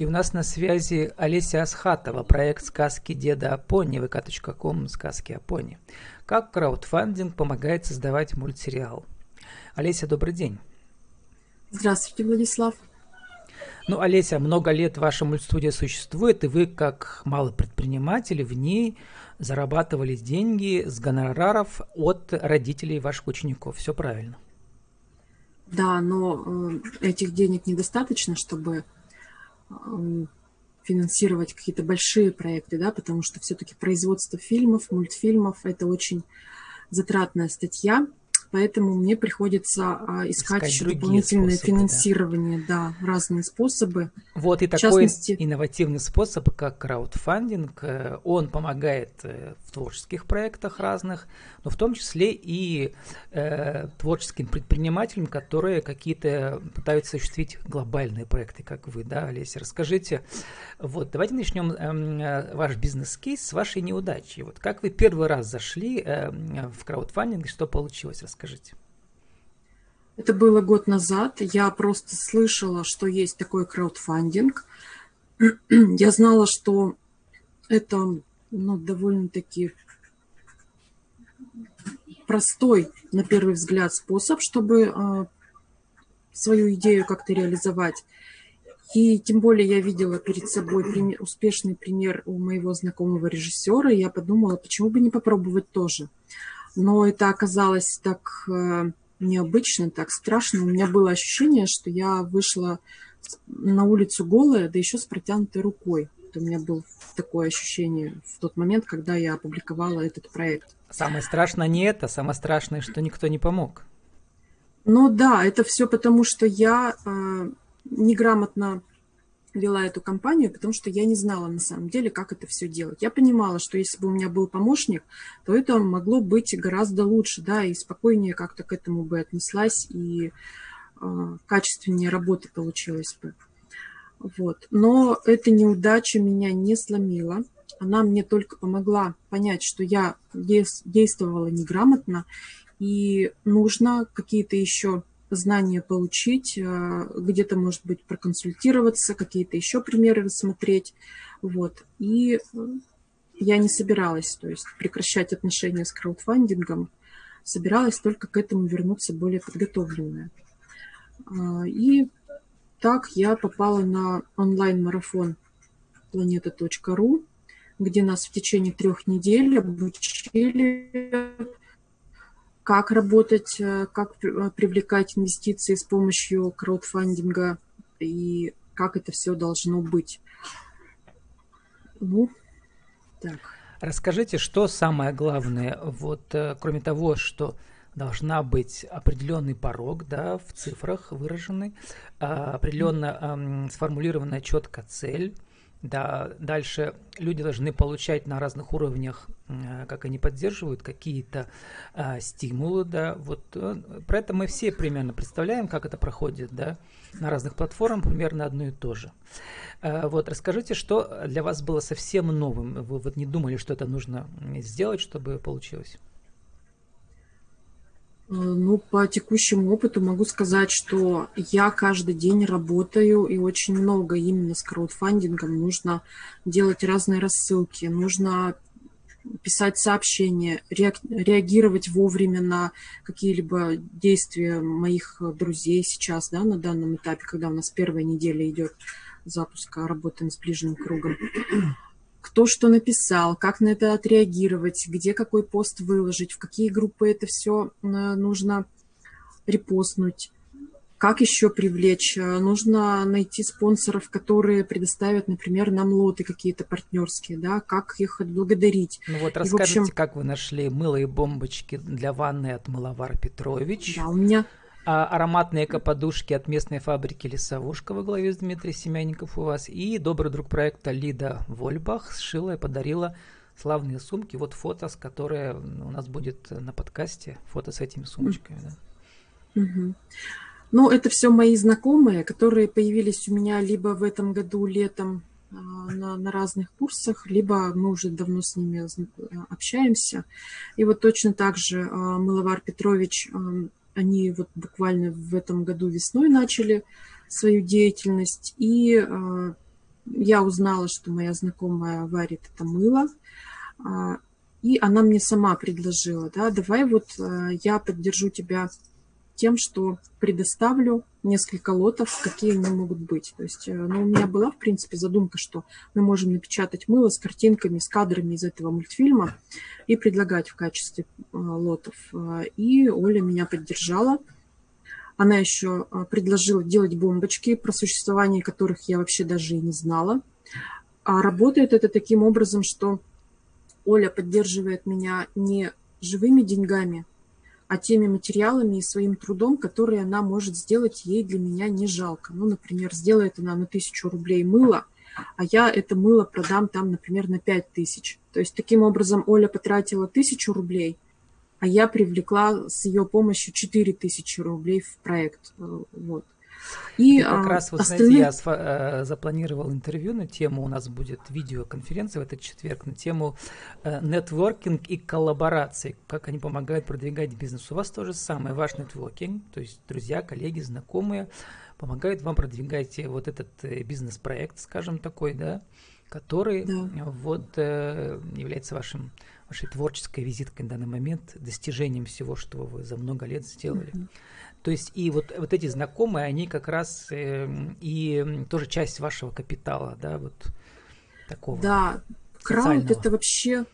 И у нас на связи Олеся Асхатова, проект «Сказки деда Апони», vk.com «Сказки Апони». Как краудфандинг помогает создавать мультсериал? Олеся, добрый день. Здравствуйте, Владислав. Ну, Олеся, много лет ваша мультстудия существует, и вы, как малый предприниматель, в ней зарабатывали деньги с гонораров от родителей ваших учеников. Все правильно? Да, но э, этих денег недостаточно, чтобы финансировать какие-то большие проекты, да, потому что все-таки производство фильмов, мультфильмов – это очень затратная статья, поэтому мне приходится а, искать, искать еще дополнительное способы, финансирование, да. да, разные способы. Вот и в такой частности... инновативный способ, как краудфандинг, э, он помогает э, в творческих проектах разных, но в том числе и э, творческим предпринимателям, которые какие-то пытаются осуществить глобальные проекты, как вы, да, Олеся. Расскажите, вот давайте начнем э, ваш бизнес-кейс с вашей неудачи. Вот как вы первый раз зашли э, в краудфандинг, что получилось? Расскажите расскажите. Это было год назад. Я просто слышала, что есть такой краудфандинг. Я знала, что это ну, довольно-таки простой, на первый взгляд, способ, чтобы э, свою идею как-то реализовать. И тем более я видела перед собой пример, успешный пример у моего знакомого режиссера, и я подумала, почему бы не попробовать тоже но это оказалось так э, необычно, так страшно. У меня было ощущение, что я вышла на улицу голая, да еще с протянутой рукой. Это у меня было такое ощущение в тот момент, когда я опубликовала этот проект. Самое страшное не это, самое страшное, что никто не помог. Ну да, это все потому, что я э, неграмотно вела эту компанию, потому что я не знала на самом деле, как это все делать. Я понимала, что если бы у меня был помощник, то это могло быть гораздо лучше, да, и спокойнее как-то к этому бы отнеслась, и э, качественнее работа получилась бы. Вот. Но эта неудача меня не сломила. Она мне только помогла понять, что я действовала неграмотно, и нужно какие-то еще знания получить, э, где-то, может быть, проконсультироваться, какие-то еще примеры рассмотреть. Вот. И э, я не собиралась, то есть прекращать отношения с краудфандингом, собиралась только к этому вернуться более подготовленная. А, и так я попала на онлайн-марафон планета.ру, где нас в течение трех недель обучили как работать, э, как э, привлекать инвестиции с помощью краудфандинга и как это все должно быть. Ну, так. Расскажите, что самое главное, вот э, кроме того, что должна быть определенный порог, да, в цифрах выраженный, а, определенно сформулированная четко цель, да, дальше люди должны получать на разных уровнях, как они поддерживают, какие-то а, стимулы, да, вот э, про это мы все примерно представляем, как это проходит, да, на разных платформах примерно одно и то же. А, вот, расскажите, что для вас было совсем новым, вы вот не думали, что это нужно сделать, чтобы получилось? Э, ну, по текущему опыту могу сказать, что я каждый день работаю, и очень много именно с краудфандингом. Нужно делать разные рассылки, нужно писать сообщения, реагировать вовремя на какие-либо действия моих друзей сейчас, да, на данном этапе, когда у нас первая неделя идет запуска работы с ближним кругом кто что написал, как на это отреагировать, где какой пост выложить, в какие группы это все э, нужно репостнуть, как еще привлечь. Э, нужно найти спонсоров, которые предоставят, например, нам лоты какие-то партнерские, да, как их отблагодарить. Ну вот расскажите, общем... как вы нашли мыло и бомбочки для ванны от Мыловар Петрович. Да, у меня а, ароматные экоподушки от местной фабрики «Лесовушка» во главе с Дмитрием Семянников у вас. И добрый друг проекта Лида Вольбах сшила и подарила славные сумки. Вот фото, с которой у нас будет на подкасте. Фото с этими сумочками. Да. Ну, это все мои знакомые, которые появились у меня либо в этом году летом а, на, на разных курсах, либо мы уже давно с ними общаемся. И вот точно так же а, Мыловар Петрович они вот буквально в этом году весной начали свою деятельность, и э, я узнала, что моя знакомая варит это мыло, а, и она мне сама предложила, да, давай вот э, я поддержу тебя тем, что предоставлю несколько лотов, какие они могут быть. То есть ну, у меня была, в принципе, задумка, что мы можем напечатать мыло с картинками, с кадрами из этого мультфильма и предлагать в качестве э, лотов. И Оля меня поддержала. Она еще предложила делать бомбочки, про существование которых я вообще даже и не знала. А работает это таким образом, что Оля поддерживает меня не живыми деньгами, а теми материалами и своим трудом, которые она может сделать, ей для меня не жалко. Ну, например, сделает она на тысячу рублей мыло, а я это мыло продам там, например, на пять тысяч. То есть таким образом Оля потратила тысячу рублей, а я привлекла с ее помощью четыре тысячи рублей в проект. Э, вот. И как а, раз, вот остальные... знаете, я э, запланировал интервью на тему, у нас будет видеоконференция в этот четверг на тему э, нетворкинг и коллаборации, как они помогают продвигать бизнес. У вас тоже самое, ваш нетворкинг, то есть друзья, коллеги, знакомые, помогают вам продвигать вот этот э, бизнес-проект, скажем такой, да, который да. вот является вашим вашей творческой визиткой на данный момент, достижением всего, что вы за много лет сделали. Mm-hmm. То есть и вот, вот эти знакомые, они как раз э, и тоже часть вашего капитала, да, вот такого. Да, крауд это вообще,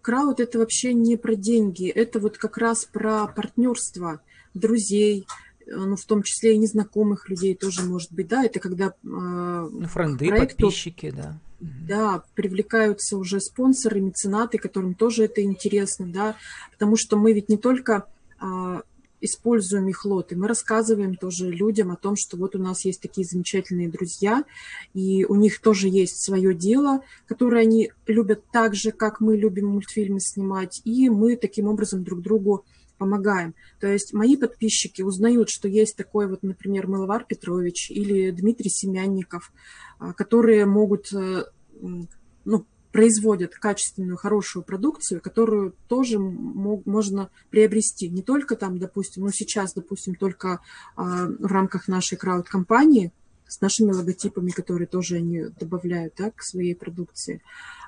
крауд это вообще не про деньги, это вот как раз про партнерство друзей, э, ну, в том числе и незнакомых людей тоже может быть, да, это когда... Э, ну, френды, проекту, подписчики, да. Да, привлекаются уже спонсоры, меценаты, которым тоже это интересно, да, потому что мы ведь не только а, используем их лоты. Мы рассказываем тоже людям о том, что вот у нас есть такие замечательные друзья, и у них тоже есть свое дело, которое они любят так же, как мы любим мультфильмы снимать, и мы таким образом друг другу помогаем. То есть мои подписчики узнают, что есть такой вот, например, Мыловар Петрович или Дмитрий Семянников, а, которые могут э, ну, производят качественную, хорошую продукцию, которую тоже мог, можно приобрести. Не только там, допустим, ну сейчас, допустим, только а, в рамках нашей крауд-компании с нашими логотипами, которые тоже они добавляют да, к своей продукции,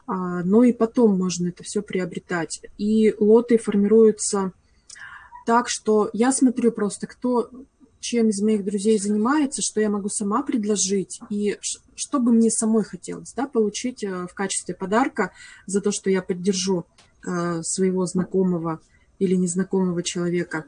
а, но и потом можно это все приобретать. И лоты формируются так, что я смотрю просто, кто чем из моих друзей занимается, что я могу сама предложить, и что бы мне самой хотелось да, получить э, в качестве подарка за то, что я поддержу э, своего знакомого или незнакомого человека.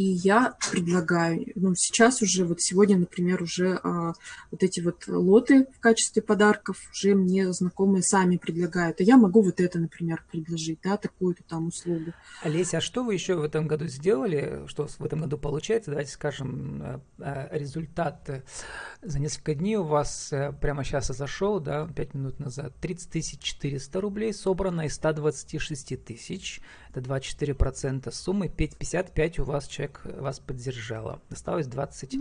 И я предлагаю, ну, сейчас уже, вот сегодня, например, уже а, вот эти вот лоты в качестве подарков уже мне знакомые сами предлагают. А я могу вот это, например, предложить, да, такую-то там услугу. Олеся, а что вы еще в этом году сделали? Что в этом году получается? Давайте скажем, э, э, результат за несколько дней у вас э, прямо сейчас зашел, да, 5 минут назад, 30 400 рублей собрано из 126 тысяч. Это 24% суммы, 55 у вас человек вас поддержало. Осталось 20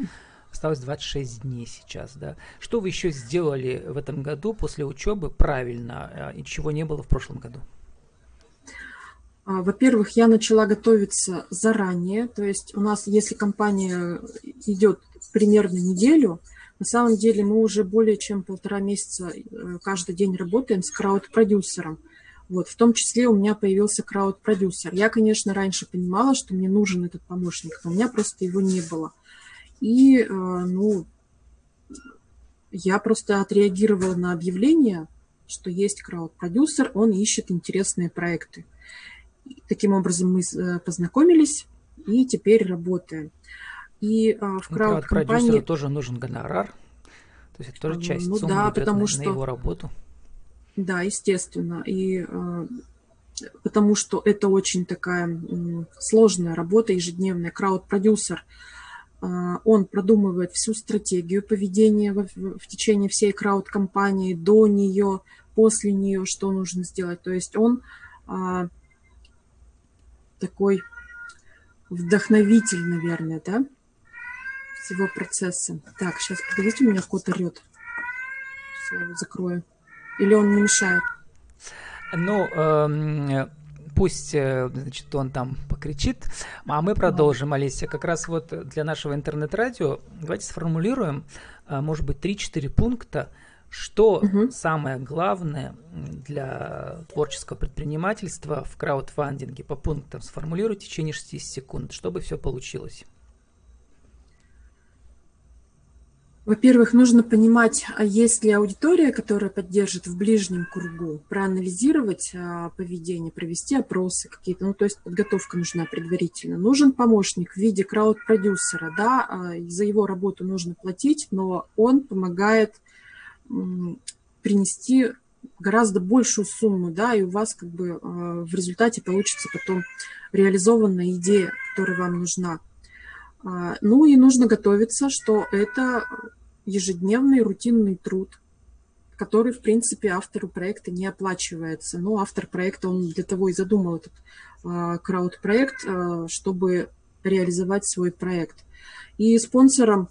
Осталось 26 дней сейчас, да. Что вы еще сделали в этом году после учебы правильно а, и чего не было в прошлом году? А, во-первых, я начала готовиться заранее, то есть у нас, если компания идет примерно неделю, на самом деле мы уже более чем полтора месяца э, каждый день работаем с крауд-продюсером. Вот, в том числе у меня появился крауд-продюсер. Я, конечно, раньше понимала, что мне нужен этот помощник, но у меня просто его не было. И, э, ну, я просто отреагировала на объявление, что есть крауд-продюсер, он ищет интересные проекты. Таким образом мы э, познакомились и теперь работаем. И э, в крауд-компании... Ну, тоже нужен гонорар. То есть это тоже часть ну, суммы да, потому на, что... на его работу. Да, естественно. И э, потому что это очень такая сложная работа ежедневная. Крауд-продюсер, э, он продумывает всю стратегию поведения в, течение всей крауд-компании, до нее, после нее, что нужно сделать. То есть он э, такой вдохновитель, наверное, да, всего процесса. Так, сейчас, подождите, у меня кот орет. Его закрою. Или он не мешает? Ну, э, пусть, э, значит, он там покричит, а мы продолжим, Олеся. Как раз вот для нашего интернет-радио давайте сформулируем, э, может быть, 3-4 пункта, Что угу. самое главное для творческого предпринимательства в краудфандинге? По пунктам сформулируйте в течение 60 секунд, чтобы все получилось. Во-первых, нужно понимать, а есть ли аудитория, которая поддержит в ближнем кругу, проанализировать а, поведение, провести опросы какие-то, ну, то есть подготовка нужна предварительно. Нужен помощник в виде крауд-продюсера, да, а, за его работу нужно платить, но он помогает принести гораздо большую сумму, да, и у вас как бы в результате получится потом реализованная идея, которая вам нужна. Ну и нужно готовиться, что это ежедневный рутинный труд, который, в принципе, автору проекта не оплачивается. Но автор проекта, он для того и задумал этот а, крауд-проект, а, чтобы реализовать свой проект. И спонсором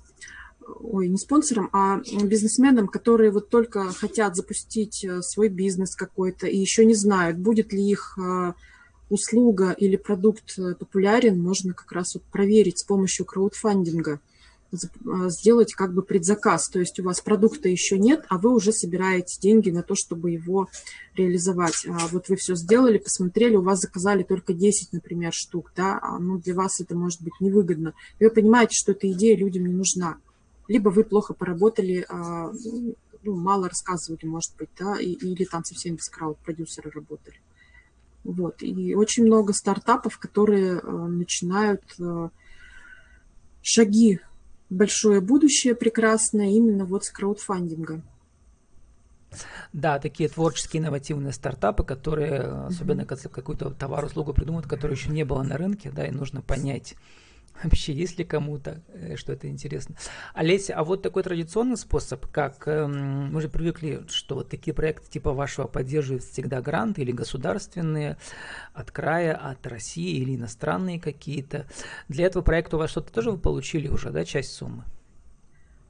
ой, не спонсорам, а бизнесменам, которые вот только хотят запустить э, свой бизнес какой-то и еще не знают, будет ли их э, услуга или продукт э, популярен, можно как раз вот проверить с помощью краудфандинга, сделать как бы предзаказ. То есть у вас продукта еще нет, а вы уже собираете деньги на то, чтобы его реализовать. А вот вы все сделали, посмотрели, у вас заказали только 10, например, штук, да, а ну для вас это может быть невыгодно. И вы понимаете, что эта идея людям не нужна либо вы плохо поработали, а, ну, мало рассказывали, может быть, да, или там совсем без крауд-продюсера работали. Вот. И очень много стартапов, которые а, начинают а, шаги большое будущее прекрасное именно вот с краудфандинга. Да, такие творческие инновативные стартапы, которые, особенно если какую-то товар, услугу придумают, которую еще не было на рынке, да, и нужно понять, вообще, есть ли кому-то, э, что это интересно. Олеся, а вот такой традиционный способ, как эм, мы же привыкли, что вот такие проекты типа вашего поддерживают всегда гранты или государственные, от края, от России или иностранные какие-то. Для этого проекта у вас что-то тоже вы получили уже, да, часть суммы?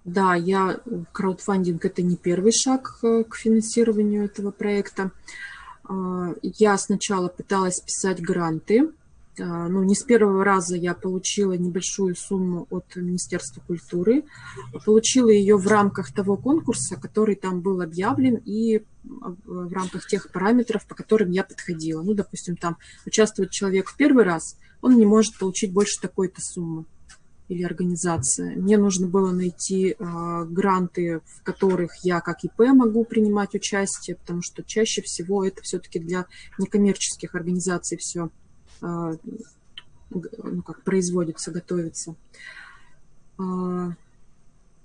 Да, я краудфандинг это не первый шаг к финансированию этого проекта. А, я сначала пыталась писать гранты, ну, не с первого раза я получила небольшую сумму от Министерства культуры. Получила ее в рамках того конкурса, который там был объявлен, и а, в рамках тех параметров, по которым я подходила. Ну, допустим, там участвует человек в первый раз, он не может получить больше такой-то суммы или организация. Мне нужно было найти э, гранты, в которых я как ИП могу принимать участие, потому что чаще всего это все-таки для некоммерческих организаций все а, ну, как производится, готовится. А,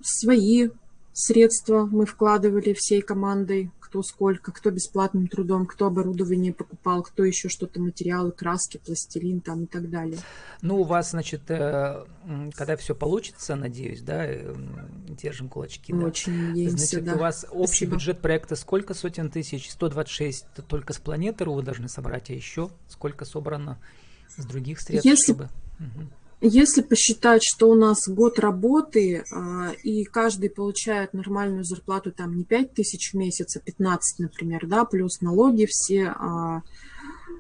свои средства мы вкладывали всей командой, кто сколько, кто бесплатным трудом, кто оборудование покупал, кто еще что-то, материалы, краски, пластилин там и так далее. Ну, у вас, значит, э, когда все получится, надеюсь, да, э, держим кулачки. Да. Очень надеемся, Значит, да. у вас общий Спасибо. бюджет проекта сколько сотен тысяч? 126 только с планеты вы должны собрать, а еще сколько собрано с других средств? Если... Чтобы... Угу. Если посчитать, что у нас год работы, а, и каждый получает нормальную зарплату, там не 5 тысяч в месяц, а 15, например, да, плюс налоги все а,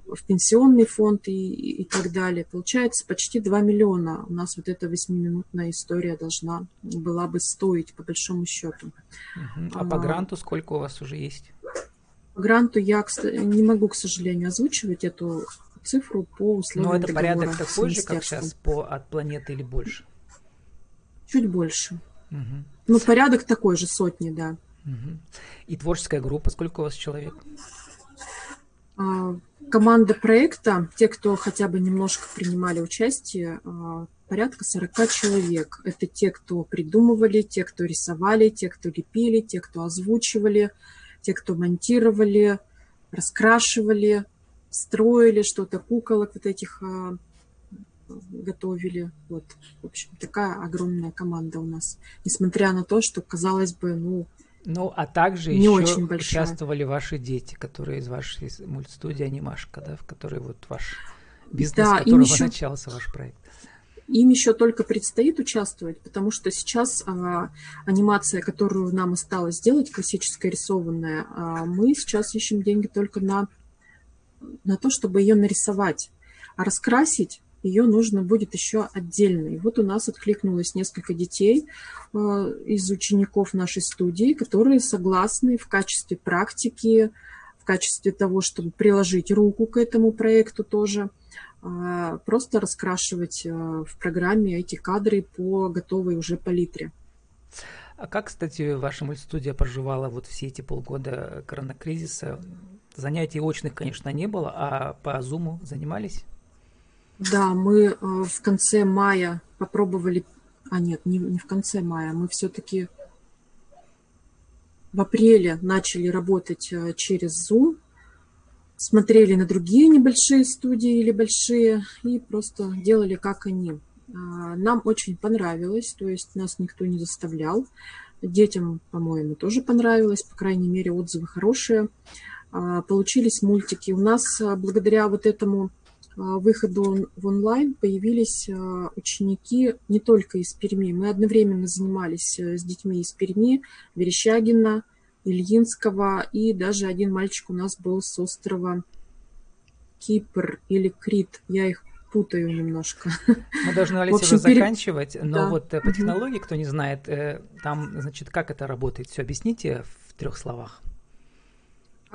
в пенсионный фонд и, и так далее, получается почти 2 миллиона. У нас вот эта восьмиминутная история должна была бы стоить, по большому счету. А, а по гранту сколько у вас уже есть? По гранту я не могу, к сожалению, озвучивать эту цифру по условиям Но это порядок такой же, как сейчас по, от планеты или больше? Чуть больше. Угу. Ну, порядок такой же, сотни, да. Угу. И творческая группа, сколько у вас человек? А, команда проекта, те, кто хотя бы немножко принимали участие, а, порядка 40 человек. Это те, кто придумывали, те, кто рисовали, те, кто лепили, те, кто озвучивали, те, кто монтировали, раскрашивали, строили что-то, куколок вот этих а, готовили. Вот, в общем, такая огромная команда у нас. Несмотря на то, что, казалось бы, ну, ну, а также не еще очень участвовали ваши дети, которые из вашей мультстудии «Анимашка», да, в которой вот ваш бизнес, да, с которого еще... начался ваш проект. Им еще только предстоит участвовать, потому что сейчас а, анимация, которую нам осталось сделать, классическая рисованная, а, мы сейчас ищем деньги только на на то, чтобы ее нарисовать. А раскрасить ее нужно будет еще отдельно. И вот у нас откликнулось несколько детей э, из учеников нашей студии, которые согласны в качестве практики, в качестве того, чтобы приложить руку к этому проекту тоже, э, просто раскрашивать э, в программе эти кадры по готовой уже палитре. А как, кстати, ваша мультстудия проживала вот все эти полгода коронакризиса? Занятий очных, конечно, не было, а по Зуму занимались? Да, мы э, в конце мая попробовали... А нет, не, не в конце мая, мы все-таки в апреле начали работать э, через Zoom, смотрели на другие небольшие студии или большие и просто делали как они. А, нам очень понравилось, то есть нас никто не заставлял. Детям, по-моему, тоже понравилось, по крайней мере, отзывы хорошие. А, получились мультики. У нас а, благодаря вот этому выходу в онлайн появились ученики не только из Перми. Мы одновременно занимались э, с детьми из Перми, Верещагина, Ильинского, и даже один мальчик у нас был с острова Кипр или Крит. Я их путаю немножко. Мы должны, Олеся, общем, уже пере... заканчивать, но да. вот э, по технологии, кто не знает, э, там, значит, как это работает? Все объясните в трех словах.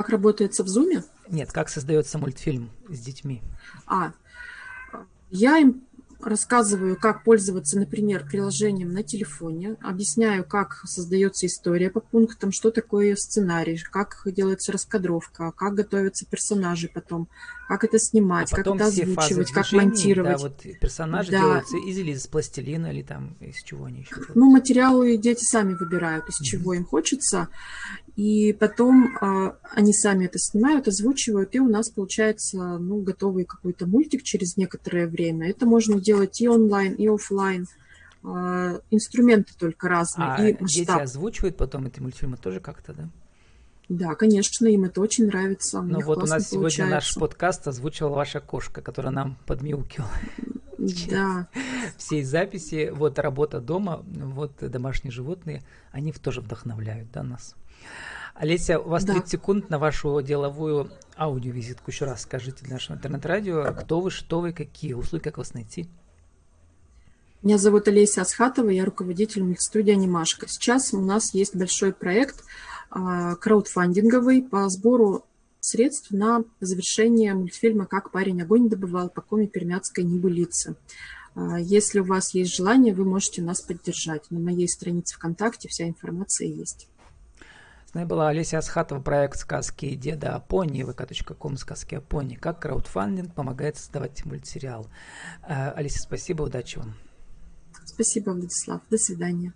Как работается в Зуме? Нет, как создается мультфильм с детьми. А, я им рассказываю, как пользоваться, например, приложением на телефоне, объясняю, как создается история по пунктам, что такое сценарий, как делается раскадровка, как готовятся персонажи потом, как это снимать, а как это озвучивать, как движений, монтировать. Да, вот персонажи да. делаются из или из пластилина, или там из чего они еще делают? Ну, материалы дети сами выбирают, из mm-hmm. чего им хочется. И потом э, они сами это снимают, озвучивают, и у нас получается ну, готовый какой-то мультик через некоторое время. Это можно делать и онлайн, и офлайн. Э, инструменты только разные. А и дети озвучивают потом эти мультфильмы тоже как-то, да? Да, конечно, им это очень нравится. Ну вот у нас сегодня получается. наш подкаст озвучивала ваша кошка, которая нам подмяукивала. Да. Всей записи, вот работа дома, вот домашние животные, они тоже вдохновляют да, нас. Олеся, у вас да. 30 секунд на вашу деловую аудиовизитку. Еще раз скажите для нашего интернет-радио, кто вы, что вы, какие услуги, как вас найти. Меня зовут Олеся Асхатова, я руководитель мультстудии «Анимашка». Сейчас у нас есть большой проект а, краудфандинговый по сбору средств на завершение мультфильма «Как парень огонь добывал» по коме пермяцкой небылицы. А, если у вас есть желание, вы можете нас поддержать. На моей странице ВКонтакте вся информация есть. С нами была Олеся Асхатова, проект «Сказки деда о пони», vk.com «Сказки о пони». Как краудфандинг помогает создавать мультсериал. Э, Олеся, спасибо, удачи вам. Спасибо, Владислав. До свидания.